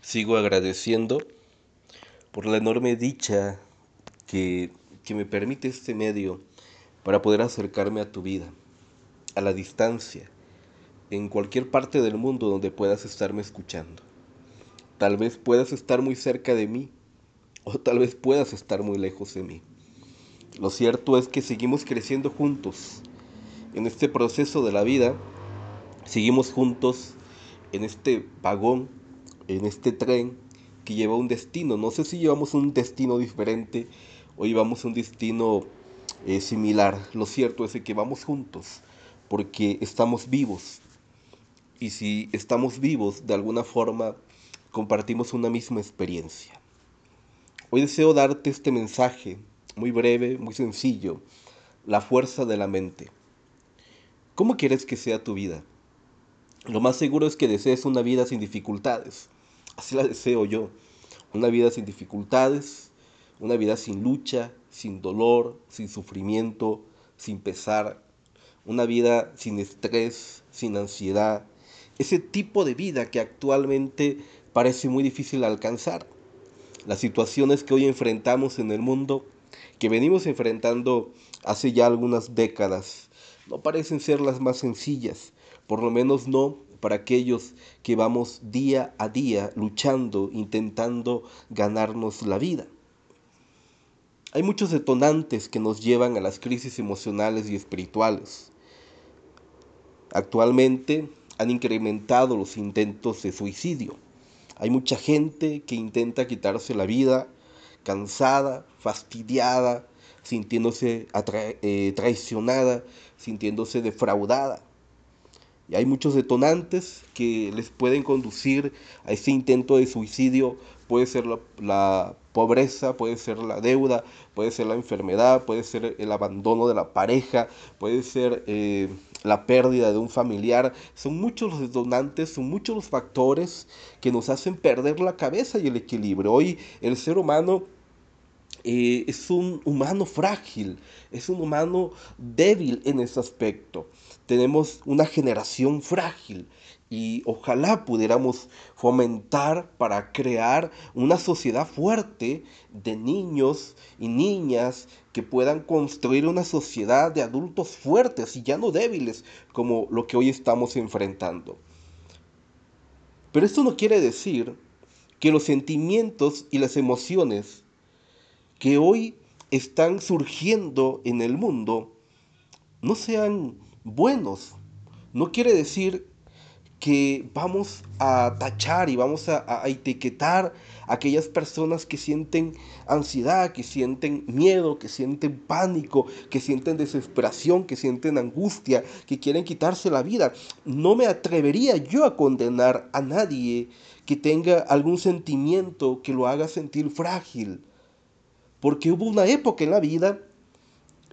sigo agradeciendo por la enorme dicha que, que, me permite este medio para poder acercarme a tu vida, a la distancia, en cualquier parte del mundo donde puedas estarme escuchando. Tal vez puedas estar muy cerca de mí o tal vez puedas estar muy lejos de mí. Lo cierto es que seguimos creciendo juntos en este proceso de la vida, seguimos juntos en este vagón en este tren que lleva un destino. No sé si llevamos un destino diferente o llevamos un destino eh, similar. Lo cierto es que vamos juntos porque estamos vivos. Y si estamos vivos, de alguna forma compartimos una misma experiencia. Hoy deseo darte este mensaje muy breve, muy sencillo, la fuerza de la mente. ¿Cómo quieres que sea tu vida? Lo más seguro es que desees una vida sin dificultades Así la deseo yo. Una vida sin dificultades, una vida sin lucha, sin dolor, sin sufrimiento, sin pesar, una vida sin estrés, sin ansiedad. Ese tipo de vida que actualmente parece muy difícil alcanzar. Las situaciones que hoy enfrentamos en el mundo, que venimos enfrentando hace ya algunas décadas, no parecen ser las más sencillas, por lo menos no para aquellos que vamos día a día luchando, intentando ganarnos la vida. Hay muchos detonantes que nos llevan a las crisis emocionales y espirituales. Actualmente han incrementado los intentos de suicidio. Hay mucha gente que intenta quitarse la vida cansada, fastidiada, sintiéndose eh, traicionada, sintiéndose defraudada. Y hay muchos detonantes que les pueden conducir a ese intento de suicidio. Puede ser la, pobreza, puede ser la deuda, puede ser la enfermedad, puede ser el abandono de la pareja, puede ser eh, la pérdida de un familiar. Son muchos los detonantes, son muchos los factores que nos hacen perder la cabeza y el equilibrio. Hoy el ser humano eh, es un humano frágil, es un humano débil en ese aspecto. Tenemos una generación frágil y ojalá pudiéramos fomentar para crear una sociedad fuerte de niños y niñas que puedan construir una sociedad de adultos fuertes y ya no débiles como lo que hoy estamos enfrentando. Pero esto no quiere decir que los sentimientos y las emociones que hoy están surgiendo en el mundo no sean buenos. No quiere decir que vamos a tachar y vamos a, etiquetar a aquellas personas que sienten ansiedad, que sienten miedo, que sienten pánico, que sienten desesperación, que sienten angustia, que quieren quitarse la vida. No me atrevería yo a condenar a nadie que tenga algún sentimiento que lo haga sentir frágil porque hubo una época en la vida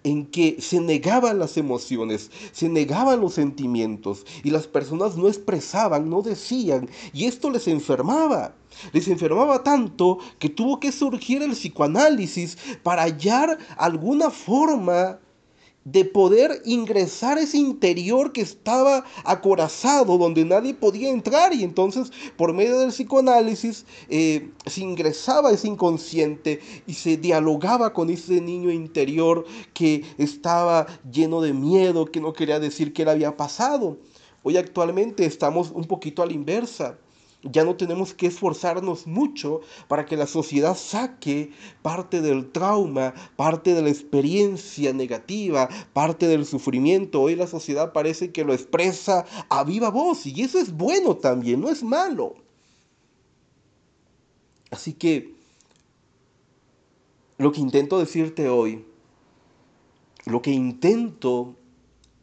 en que se negaban las emociones, se negaban los sentimientos y las personas no expresaban, no decían, y esto les enfermaba. Les enfermaba tanto que tuvo que surgir el psicoanálisis para hallar alguna forma de poder ingresar ese interior que estaba acorazado, donde nadie podía entrar. Y entonces, por medio del psicoanálisis, eh, se ingresaba ese inconsciente y se dialogaba con ese niño interior que estaba lleno de miedo, que no quería decir qué le había pasado. Hoy actualmente estamos un poquito a la inversa. Ya no tenemos que esforzarnos mucho para que la sociedad saque parte del trauma, parte de la experiencia negativa, parte del sufrimiento. Hoy la sociedad parece que lo expresa a viva voz y eso es bueno también, no es malo. Así que lo que intento decirte hoy, lo que intento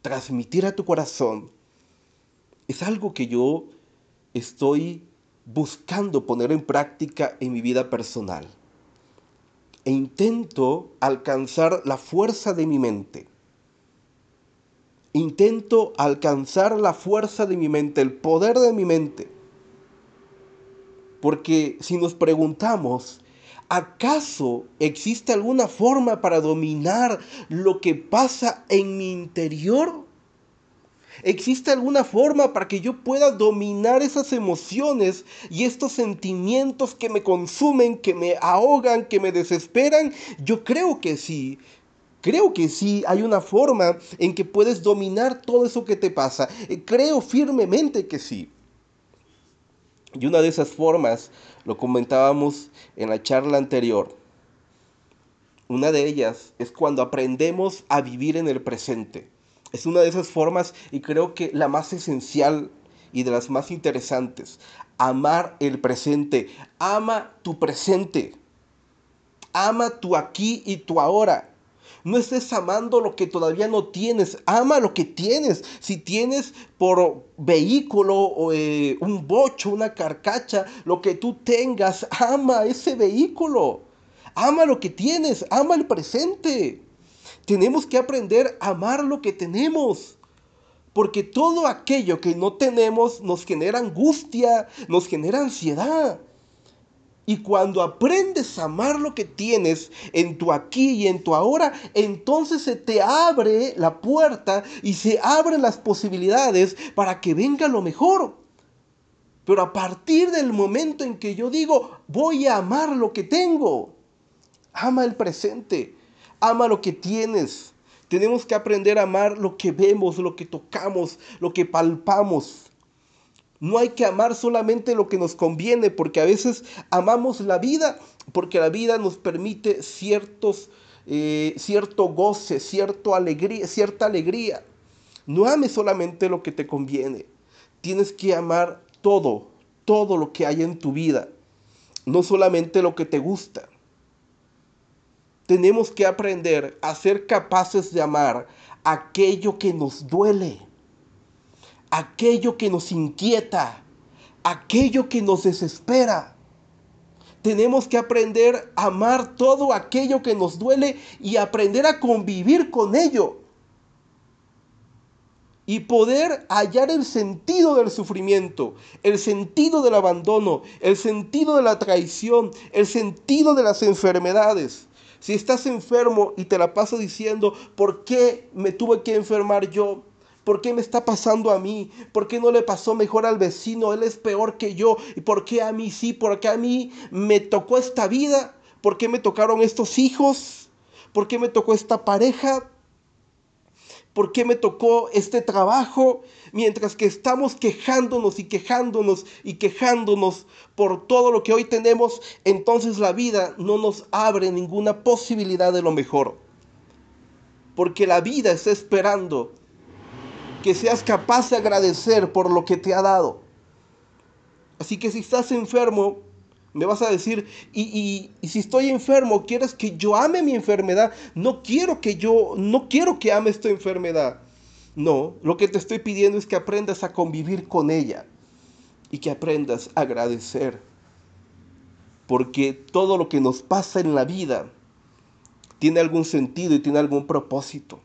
transmitir a tu corazón, es algo que yo estoy buscando poner en práctica en mi vida personal. E intento alcanzar la fuerza de mi mente. Intento alcanzar la fuerza de mi mente, el poder de mi mente. Porque si nos preguntamos, ¿acaso existe alguna forma para dominar lo que pasa en mi interior? ¿Existe alguna forma para que yo pueda dominar esas emociones y estos sentimientos que me consumen, que me ahogan, que me desesperan? Yo creo que sí. Creo que sí, hay una forma en que puedes dominar todo eso que te pasa. Eh, creo firmemente que sí. Y una de esas formas, lo comentábamos en la charla anterior, una de ellas es cuando aprendemos a vivir en el presente. Es una de esas formas y creo que la más esencial y de las más interesantes. Amar el presente. Ama tu presente. Ama tu aquí y tu ahora. No estés amando lo que todavía no tienes. Ama lo que tienes. Si tienes por vehículo eh, un bocho, una carcacha, lo que tú tengas, ama ese vehículo. Ama lo que tienes. Ama el presente. Tenemos que aprender a amar lo que tenemos. Porque todo aquello que no tenemos nos genera angustia, nos genera ansiedad. Y cuando aprendes a amar lo que tienes en tu aquí y en tu ahora, entonces se te abre la puerta y se abren las posibilidades para que venga lo mejor. Pero a partir del momento en que yo digo, voy a amar lo que tengo, ama el presente, ama lo que tienes. Tenemos que aprender a amar lo que vemos, lo que tocamos, lo que palpamos. No hay que amar solamente lo que nos conviene, porque a veces amamos la vida, porque la vida nos permite ciertos, eh, cierto goce, alegría, cierta alegría. No ames solamente lo que te conviene. Tienes que amar todo, todo lo que hay en tu vida, no solamente lo que te gusta tenemos que aprender a ser capaces de amar aquello que nos duele, aquello que nos inquieta, aquello que nos desespera. Tenemos que aprender a amar todo aquello que nos duele y aprender a convivir con ello. Y poder hallar el sentido del sufrimiento, el sentido del abandono, el sentido de la traición, el sentido de las enfermedades si estás enfermo y te la paso diciendo, ¿por qué me tuve que enfermar yo? ¿Por qué me está pasando a mí? ¿Por qué no le pasó mejor al vecino? Él es peor que yo. ¿Y por qué a mí sí? ¿Por qué a mí me tocó esta vida? ¿Por qué me tocaron estos hijos? ¿Por qué me tocó esta pareja? ¿Por qué me tocó este trabajo? Mientras que estamos quejándonos y quejándonos y quejándonos por todo lo que hoy tenemos, entonces la vida no nos abre ninguna posibilidad de lo mejor. Porque la vida está esperando que seas capaz de agradecer por lo que te ha dado. Así que si estás enfermo, me vas a decir, y, si estoy enfermo, ¿quieres que yo ame mi enfermedad? No quiero que yo, no quiero que ame esta enfermedad. No, lo que te estoy pidiendo es que aprendas a convivir con ella y que aprendas a agradecer. Porque todo lo que nos pasa en la vida tiene algún sentido y tiene algún propósito.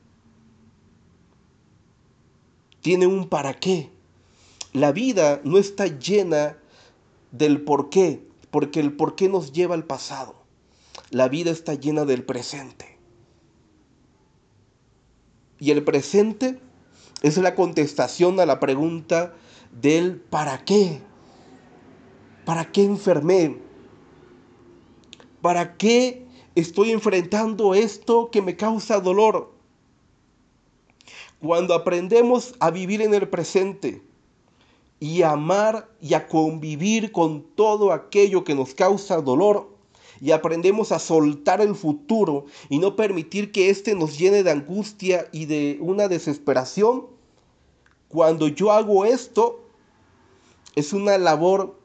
Tiene un para qué. La vida no está llena del por qué, porque el por qué nos lleva al pasado. La vida está llena del presente. Y el presente es la contestación a la pregunta del ¿para qué? ¿Para qué enfermé? ¿Para qué estoy enfrentando esto que me causa dolor? Cuando aprendemos a vivir en el presente, y amar y a convivir con todo aquello que nos causa dolor y aprendemos a soltar el futuro y no permitir que éste nos llene de angustia y de una desesperación, cuando yo hago esto, es una labor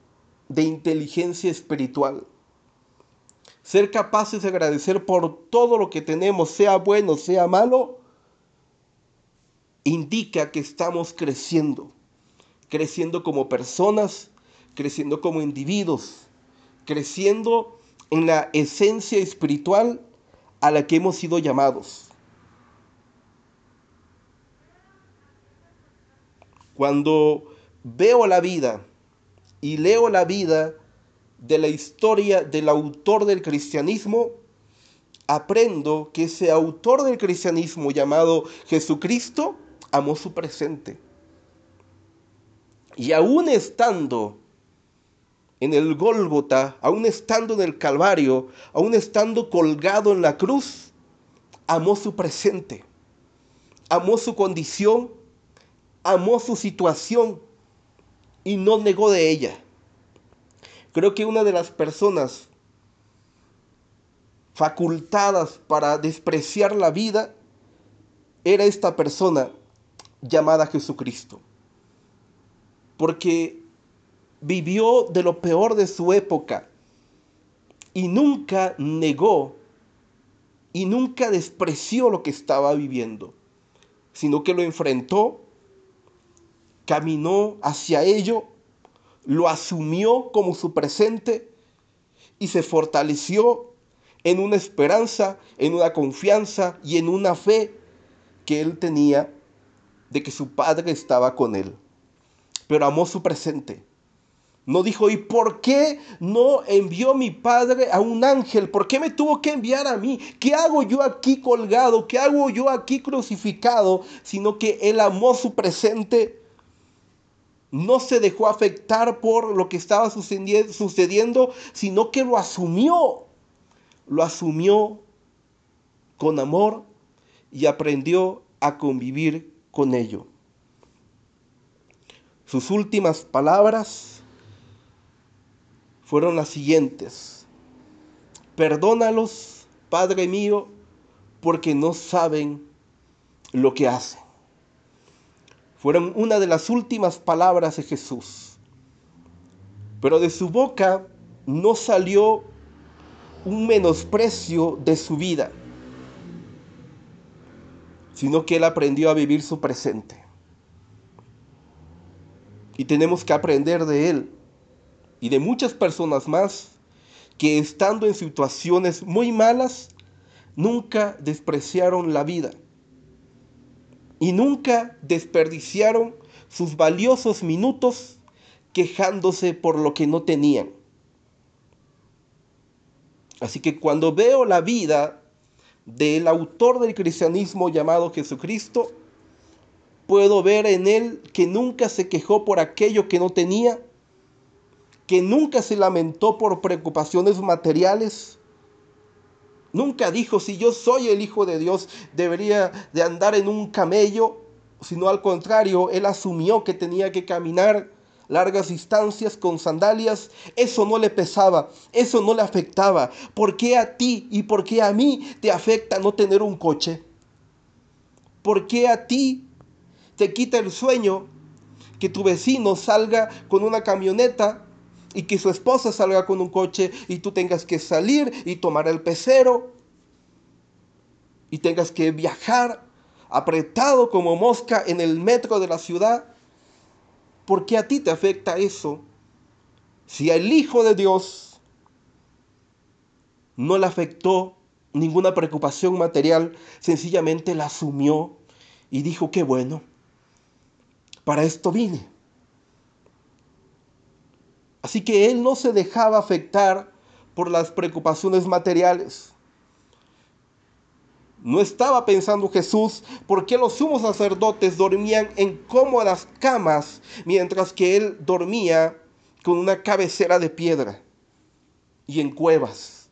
de inteligencia espiritual. Ser capaces de agradecer por todo lo que tenemos, sea bueno, sea malo, indica que estamos creciendo creciendo como personas, creciendo como individuos, creciendo en la esencia espiritual a la que hemos sido llamados. Cuando veo la vida y leo la vida de la historia del autor del cristianismo, aprendo que ese autor del cristianismo llamado Jesucristo amó su presente Y aún estando en el Gólgota, aún estando en el Calvario, aún estando colgado en la cruz, amó su presente, amó su condición, amó su situación y no negó de ella. Creo que una de las personas facultadas para despreciar la vida era esta persona llamada Jesucristo. Porque vivió de lo peor de su época y nunca negó y nunca despreció lo que estaba viviendo, sino que lo enfrentó, caminó hacia ello, lo asumió como su presente y se fortaleció en una esperanza, en una confianza y en una fe que él tenía de que su padre estaba con él. Pero amó su presente no dijo, ¿y por qué no envió mi padre a un ángel? ¿Por qué me tuvo que enviar a mí? ¿Qué hago yo aquí colgado? ¿Qué hago yo aquí crucificado? Sino que él amó su presente. No se dejó afectar por lo que estaba sucediendo, sino que lo asumió. Lo asumió con amor y aprendió a convivir con ello. Sus últimas palabras fueron las siguientes. Perdónalos, Padre mío, porque no saben lo que hacen. Fueron una de las últimas palabras de Jesús. Pero de su boca no salió un menosprecio de su vida, sino que él aprendió a vivir su presente. Y tenemos que aprender de él y de muchas personas más que estando en situaciones muy malas, nunca despreciaron la vida y nunca desperdiciaron sus valiosos minutos quejándose por lo que no tenían. Así que cuando veo la vida del autor del cristianismo llamado Jesucristo, puedo ver en él que nunca se quejó por aquello que no tenía, que nunca se lamentó por preocupaciones materiales. Nunca dijo, si yo soy el Hijo de Dios, debería de andar en un camello, sino al contrario, él asumió que tenía que caminar largas distancias con sandalias, eso no le pesaba, eso no le afectaba. ¿Por qué a ti y por qué a mí te afecta no tener un coche? ¿Por qué a ti te quita el sueño que tu vecino salga con una camioneta y que su esposa salga con un coche y tú tengas que salir y tomar el pecero y tengas que viajar apretado como mosca en el metro de la ciudad. ¿Por qué a ti te afecta eso? Si al Hijo de Dios no le afectó ninguna preocupación material, sencillamente la asumió y dijo, qué bueno, para esto vine. Así que él no se dejaba afectar por las preocupaciones materiales. No estaba pensando Jesús por qué los sumos sacerdotes dormían en cómodas camas mientras que él dormía con una cabecera de piedra y en cuevas.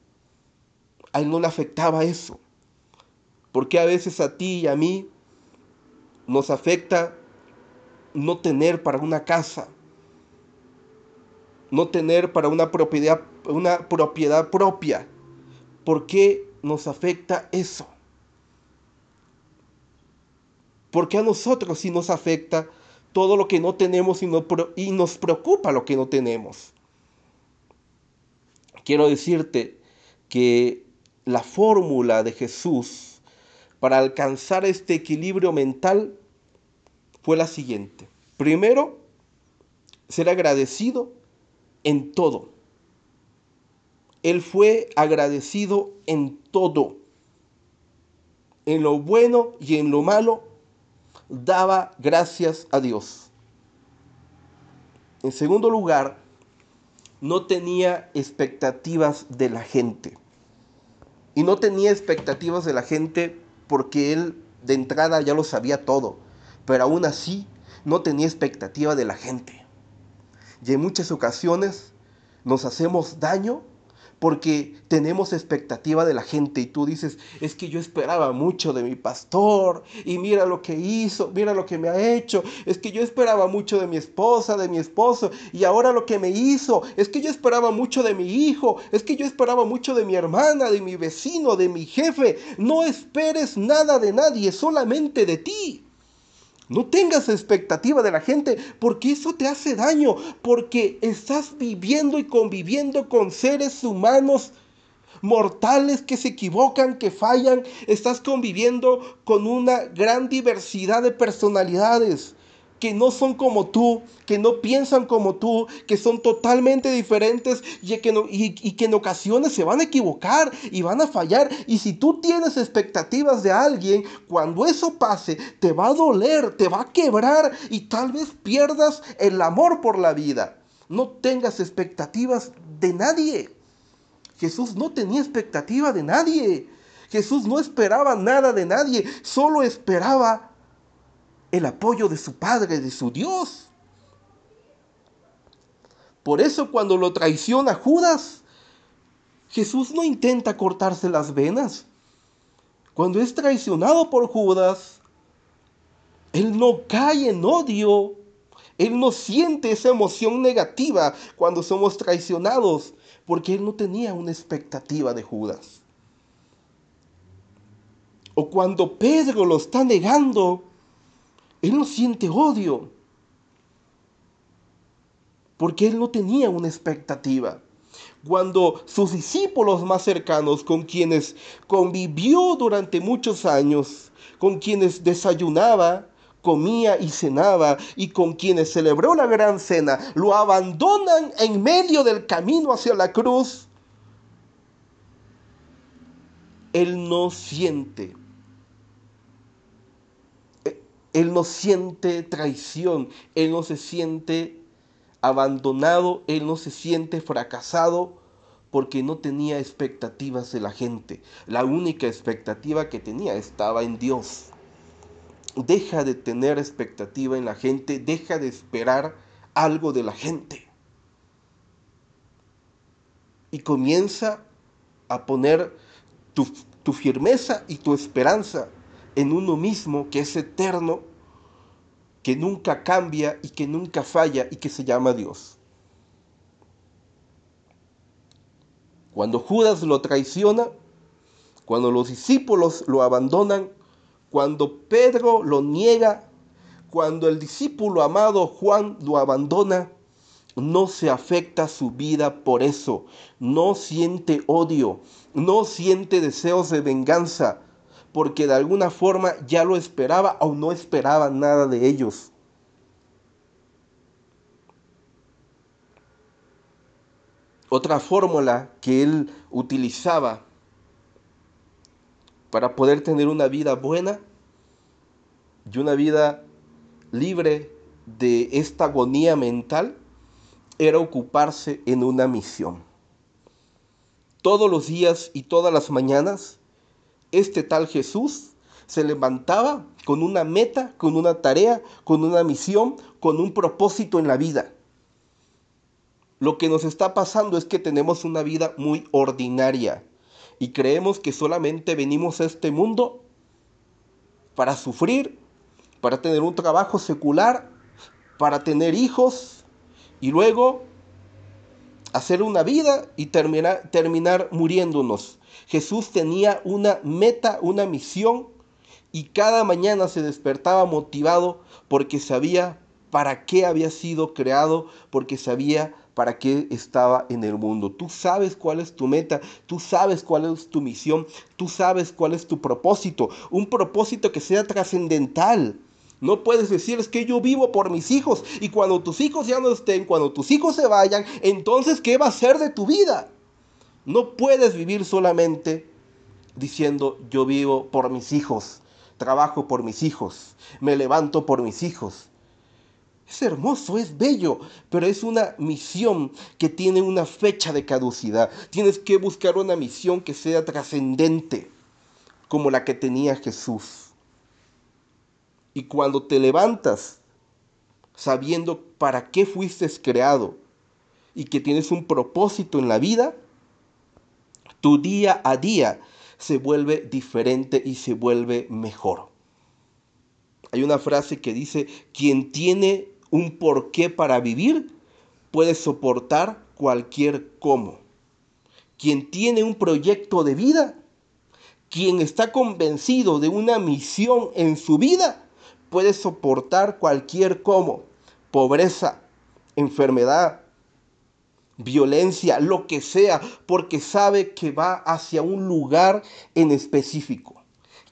A él no le afectaba eso. Porque a veces a ti y a mí nos afecta no tener para una casa, no tener para una propiedad, una propiedad propia. ¿Por qué nos afecta eso? ¿Por qué a nosotros sí nos afecta todo lo que no tenemos y, y nos preocupa lo que no tenemos? Quiero decirte que la fórmula de Jesús para alcanzar este equilibrio mental fue la siguiente. Primero, ser agradecido en todo. Él fue agradecido en todo. En lo bueno y en lo malo, daba gracias a Dios. En segundo lugar, no tenía expectativas de la gente. Y no tenía expectativas de la gente porque él de entrada ya lo sabía todo. Pero aún así no tenía expectativa de la gente. Y en muchas ocasiones nos hacemos daño porque tenemos expectativa de la gente y tú dices, es que yo esperaba mucho de mi pastor y mira lo que hizo, mira lo que me ha hecho, es que yo esperaba mucho de mi esposa, de mi esposo y ahora lo que me hizo, es que yo esperaba mucho de mi hijo, es que yo esperaba mucho de mi hermana, de mi vecino, de mi jefe. No esperes nada de nadie, solamente de ti. No tengas expectativa de la gente porque eso te hace daño, porque estás viviendo y conviviendo con seres humanos mortales que se equivocan, que fallan. Estás conviviendo con una gran diversidad de personalidades que no son como tú, que no piensan como tú, que son totalmente diferentes y que, en ocasiones se van a equivocar y van a fallar. Y si tú tienes expectativas de alguien, cuando eso pase, te va a doler, te va a quebrar y tal vez pierdas el amor por la vida. No tengas expectativas de nadie. Jesús no tenía expectativa de nadie. Jesús no esperaba nada de nadie, solo esperaba el apoyo de su Padre, de su Dios. Por eso cuando lo traiciona Judas, Jesús no intenta cortarse las venas. Cuando es traicionado por Judas, Él no cae en odio. Él no siente esa emoción negativa cuando somos traicionados, porque Él no tenía una expectativa de Judas. O cuando Pedro lo está negando, él no siente odio. Porque él no tenía una expectativa. Cuando sus discípulos más cercanos, con quienes convivió durante muchos años, con quienes desayunaba, comía y cenaba, y con quienes celebró la gran cena, lo abandonan en medio del camino hacia la cruz, él no siente él no siente traición, Él no se siente abandonado, Él no se siente fracasado porque no tenía expectativas de la gente. La única expectativa que tenía estaba en Dios. Deja de tener expectativa en la gente, deja de esperar algo de la gente. Y comienza a poner tu, tu firmeza y tu esperanza en uno mismo que es eterno, que nunca cambia y que nunca falla y que se llama Dios. Cuando Judas lo traiciona, cuando los discípulos lo abandonan, cuando Pedro lo niega, cuando el discípulo amado Juan lo abandona, no se afecta su vida por eso, no siente odio, no siente deseos de venganza, porque de alguna forma ya lo esperaba o no esperaba nada de ellos. Otra fórmula que él utilizaba para poder tener una vida buena y una vida libre de esta agonía mental era ocuparse en una misión. Todos los días y todas las mañanas este tal Jesús se levantaba con una meta, con una tarea, con una misión, con un propósito en la vida. Lo que nos está pasando es que tenemos una vida muy ordinaria y creemos que solamente venimos a este mundo para sufrir, para tener un trabajo secular, para tener hijos y luego hacer una vida y terminar, terminar muriéndonos. Jesús tenía una meta, una misión y cada mañana se despertaba motivado porque sabía para qué había sido creado, porque sabía para qué estaba en el mundo. Tú sabes cuál es tu meta, tú sabes cuál es tu misión, tú sabes cuál es tu propósito, un propósito que sea trascendental. No puedes decir es que yo vivo por mis hijos y cuando tus hijos ya no estén, cuando tus hijos se vayan, entonces ¿qué va a ser de tu vida? No puedes vivir solamente diciendo yo vivo por mis hijos, trabajo por mis hijos, me levanto por mis hijos. Es hermoso, es bello, pero es una misión que tiene una fecha de caducidad. Tienes que buscar una misión que sea trascendente, como la que tenía Jesús. Y cuando te levantas sabiendo para qué fuiste creado y que tienes un propósito en la vida, tu día a día se vuelve diferente y se vuelve mejor. Hay una frase que dice, quien tiene un porqué para vivir puede soportar cualquier cómo. Quien tiene un proyecto de vida, quien está convencido de una misión en su vida, puede soportar cualquier cómo. Pobreza, enfermedad, violencia, lo que sea, porque sabe que va hacia un lugar en específico.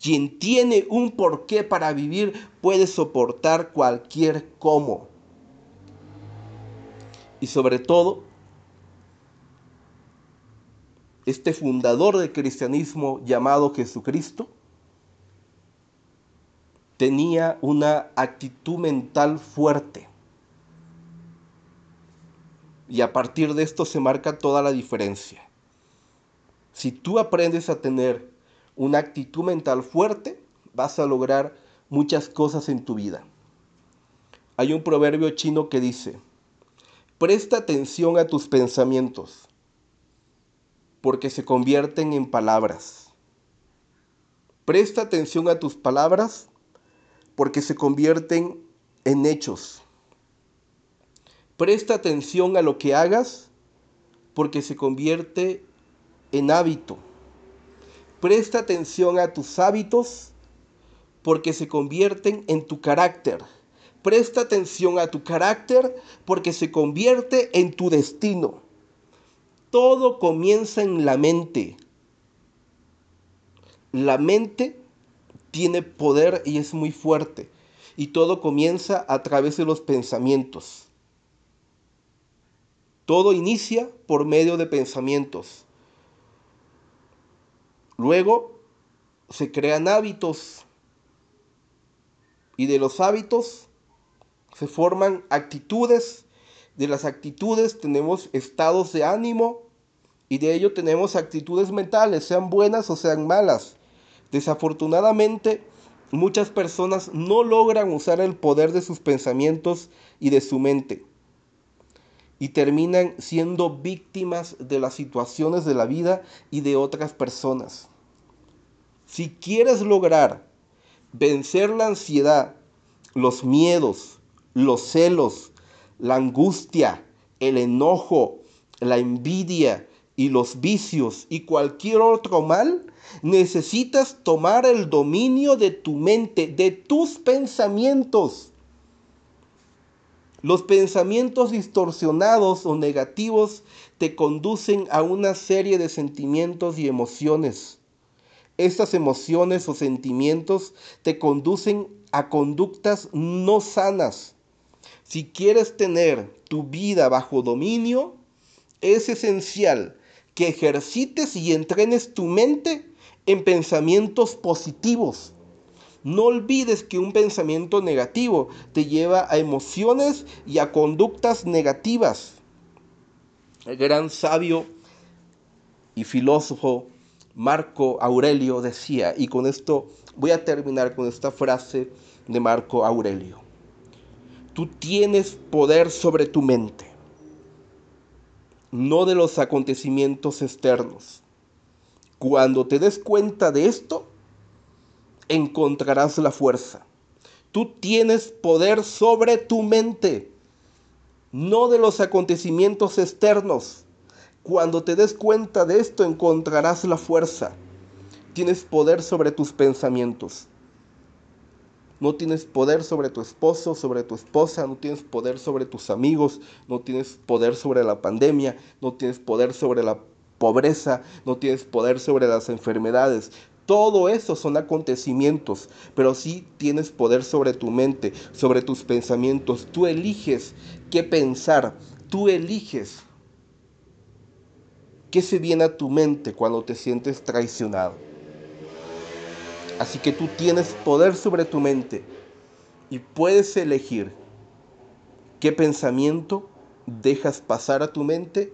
Quien tiene un porqué para vivir puede soportar cualquier cómo. Y sobre todo, este fundador del cristianismo llamado Jesucristo tenía una actitud mental fuerte. Y a partir de esto se marca toda la diferencia. Si tú aprendes a tener una actitud mental fuerte, vas a lograr muchas cosas en tu vida. Hay un proverbio chino que dice, presta atención a tus pensamientos, porque se convierten en palabras. Presta atención a tus palabras, porque se convierten en hechos. Presta atención a lo que hagas, porque se convierte en hábito. Presta atención a tus hábitos porque se convierten en tu carácter. Presta atención a tu carácter porque se convierte en tu destino. Todo comienza en la mente. La mente tiene poder y es muy fuerte. Y todo comienza a través de los pensamientos. Todo inicia por medio de pensamientos. Luego se crean hábitos y de los hábitos se forman actitudes. De las actitudes tenemos estados de ánimo y de ello tenemos actitudes mentales, sean buenas o sean malas. Desafortunadamente, muchas personas no logran usar el poder de sus pensamientos y de su mente y terminan siendo víctimas de las situaciones de la vida y de otras personas. Si quieres lograr vencer la ansiedad, los miedos, los celos, la angustia, el enojo, la envidia y los vicios y cualquier otro mal, necesitas tomar el dominio de tu mente, de tus pensamientos. Los pensamientos distorsionados o negativos te conducen a una serie de sentimientos y emociones estas emociones o sentimientos te conducen a conductas no sanas. Si quieres tener tu vida bajo dominio, es esencial que ejercites y entrenes tu mente en pensamientos positivos. No olvides que un pensamiento negativo te lleva a emociones y a conductas negativas. El gran sabio y filósofo Marco Aurelio decía, y con esto voy a terminar con esta frase de Marco Aurelio. Tú tienes poder sobre tu mente, no de los acontecimientos externos. Cuando te des cuenta de esto, encontrarás la fuerza. Tú tienes poder sobre tu mente, no de los acontecimientos externos. Cuando te des cuenta de esto encontrarás la fuerza. Tienes poder sobre tus pensamientos. No tienes poder sobre tu esposo, sobre tu esposa, no tienes poder sobre tus amigos, no tienes poder sobre la pandemia, no tienes poder sobre la pobreza, no tienes poder sobre las enfermedades. Todo eso son acontecimientos, pero sí tienes poder sobre tu mente, sobre tus pensamientos. Tú eliges qué pensar, tú eliges ¿Qué se viene a tu mente cuando te sientes traicionado? Así que tú tienes poder sobre tu mente y puedes elegir qué pensamiento dejas pasar a tu mente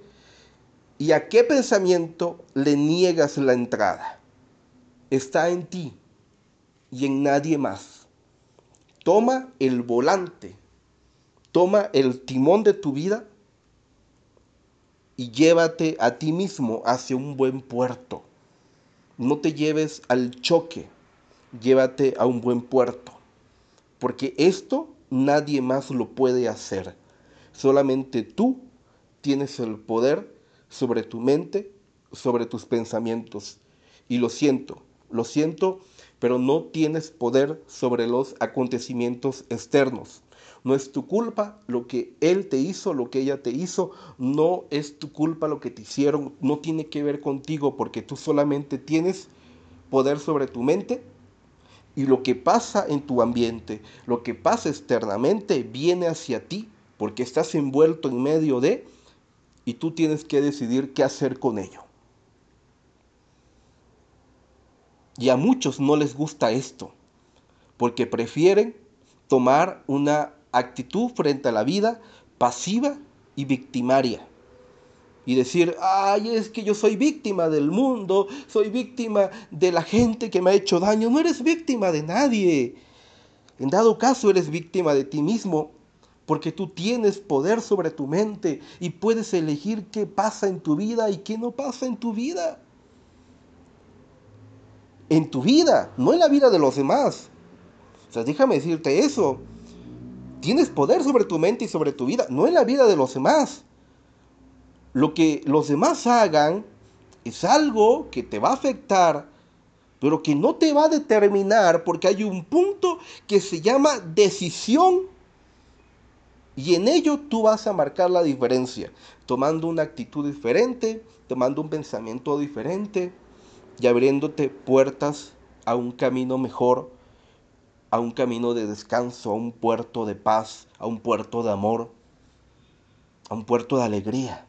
y a qué pensamiento le niegas la entrada. Está en ti y en nadie más. Toma el volante toma el timón de tu vida y llévate a ti mismo hacia un buen puerto. No te lleves al choque, llévate a un buen puerto. Porque esto nadie más lo puede hacer. Solamente tú tienes el poder sobre tu mente, sobre tus pensamientos. Y lo siento, lo siento, pero no tienes poder sobre los acontecimientos externos. No es tu culpa lo que él te hizo, lo que ella te hizo. No es tu culpa lo que te hicieron. No tiene que ver contigo porque tú solamente tienes poder sobre tu mente. Y lo que pasa en tu ambiente, lo que pasa externamente, viene hacia ti porque estás envuelto en medio de y tú tienes que decidir qué hacer con ello. Y a muchos no les gusta esto, porque prefieren tomar una actitud frente a la vida pasiva y victimaria. Y decir, ay, es que yo soy víctima del mundo, soy víctima de la gente que me ha hecho daño. No eres víctima de nadie. En dado caso, eres víctima de ti mismo, porque tú tienes poder sobre tu mente y puedes elegir qué pasa en tu vida y qué no pasa en tu vida. En tu vida, no en la vida de los demás. O sea, déjame decirte eso. Tienes poder sobre tu mente y sobre tu vida, no en la vida de los demás. Lo que los demás hagan es algo que te va a afectar, pero que no te va a determinar porque hay un punto que se llama decisión. Y en ello tú vas a marcar la diferencia, tomando una actitud diferente, tomando un pensamiento diferente y abriéndote puertas a un camino mejor a un camino de descanso, a un puerto de paz, a un puerto de amor, a un puerto de alegría.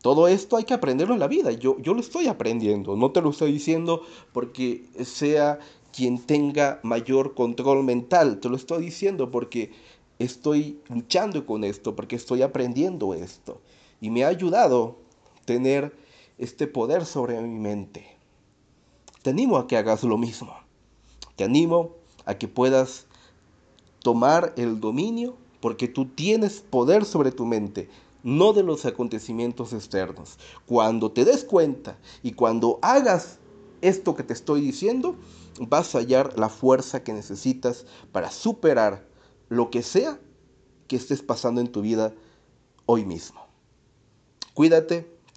Todo esto hay que aprenderlo en la vida. Yo, yo lo estoy aprendiendo. No te lo estoy diciendo porque sea quien tenga mayor control mental. Te lo estoy diciendo porque estoy luchando con esto, porque estoy aprendiendo esto. Y me ha ayudado tener este poder sobre mi mente. Te animo a que hagas lo mismo. Te animo a que puedas tomar el dominio porque tú tienes poder sobre tu mente, no de los acontecimientos externos. Cuando te des cuenta y cuando hagas esto que te estoy diciendo, vas a hallar la fuerza que necesitas para superar lo que sea que estés pasando en tu vida hoy mismo. Cuídate,